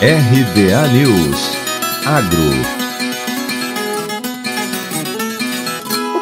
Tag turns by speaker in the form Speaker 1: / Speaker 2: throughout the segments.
Speaker 1: RBA News. Agro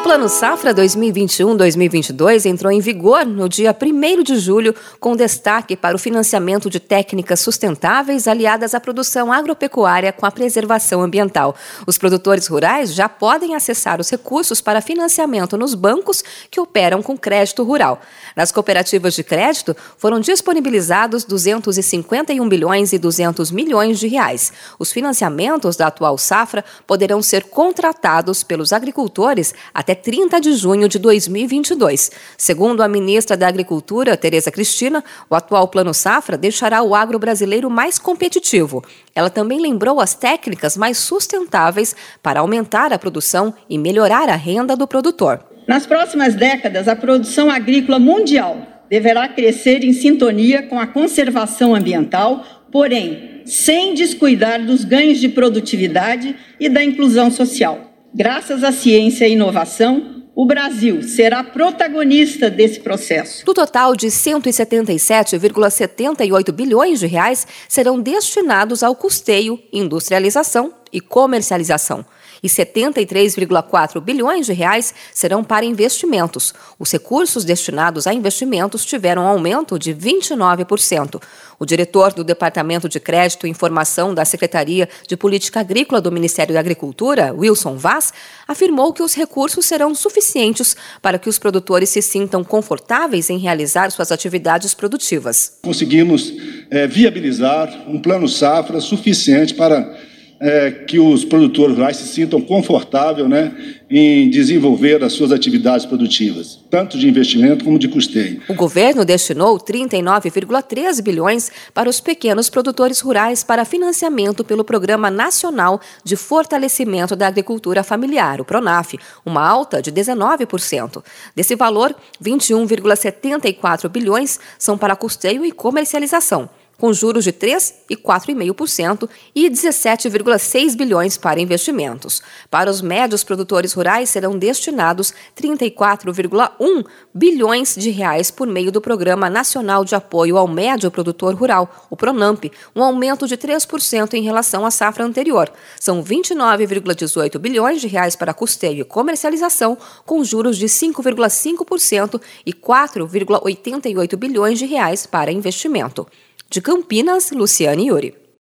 Speaker 2: Plano Safra 2021-2022 entrou em vigor no dia 1 de julho, com destaque para o financiamento de técnicas sustentáveis aliadas à produção agropecuária com a preservação ambiental. Os produtores rurais já podem acessar os recursos para financiamento nos bancos que operam com crédito rural. Nas cooperativas de crédito, foram disponibilizados 251 bilhões e 200 milhões de reais. Os financiamentos da atual safra poderão ser contratados pelos agricultores até 30 de junho de 2022. Segundo a ministra da Agricultura, Tereza Cristina, o atual Plano Safra deixará o agro brasileiro mais competitivo. Ela também lembrou as técnicas mais sustentáveis para aumentar a produção e melhorar a renda do produtor.
Speaker 3: Nas próximas décadas, a produção agrícola mundial deverá crescer em sintonia com a conservação ambiental, porém, sem descuidar dos ganhos de produtividade e da inclusão social. Graças à ciência e inovação, o Brasil será protagonista desse processo.
Speaker 2: Do total de 177,78 bilhões de reais serão destinados ao custeio, industrialização e comercialização e 73,4 bilhões de reais serão para investimentos. Os recursos destinados a investimentos tiveram um aumento de 29%. O diretor do Departamento de Crédito e Informação da Secretaria de Política Agrícola do Ministério da Agricultura, Wilson Vaz, afirmou que os recursos serão suficientes para que os produtores se sintam confortáveis em realizar suas atividades produtivas.
Speaker 4: Conseguimos é, viabilizar um plano safra suficiente para é, que os produtores rurais se sintam confortáveis né, em desenvolver as suas atividades produtivas, tanto de investimento como de custeio.
Speaker 2: O governo destinou 39,3 bilhões para os pequenos produtores rurais para financiamento pelo Programa Nacional de Fortalecimento da Agricultura Familiar, o PRONAF, uma alta de 19%. Desse valor, 21,74 bilhões são para custeio e comercialização com juros de 3 e 4,5% e 17,6 bilhões para investimentos. Para os médios produtores rurais serão destinados 34,1 bilhões de reais por meio do Programa Nacional de Apoio ao Médio Produtor Rural, o Pronamp, um aumento de 3% em relação à safra anterior. São 29,18 bilhões de reais para custeio e comercialização, com juros de 5,5% e 4,88 bilhões de reais para investimento. De Campinas, Luciane Yuri.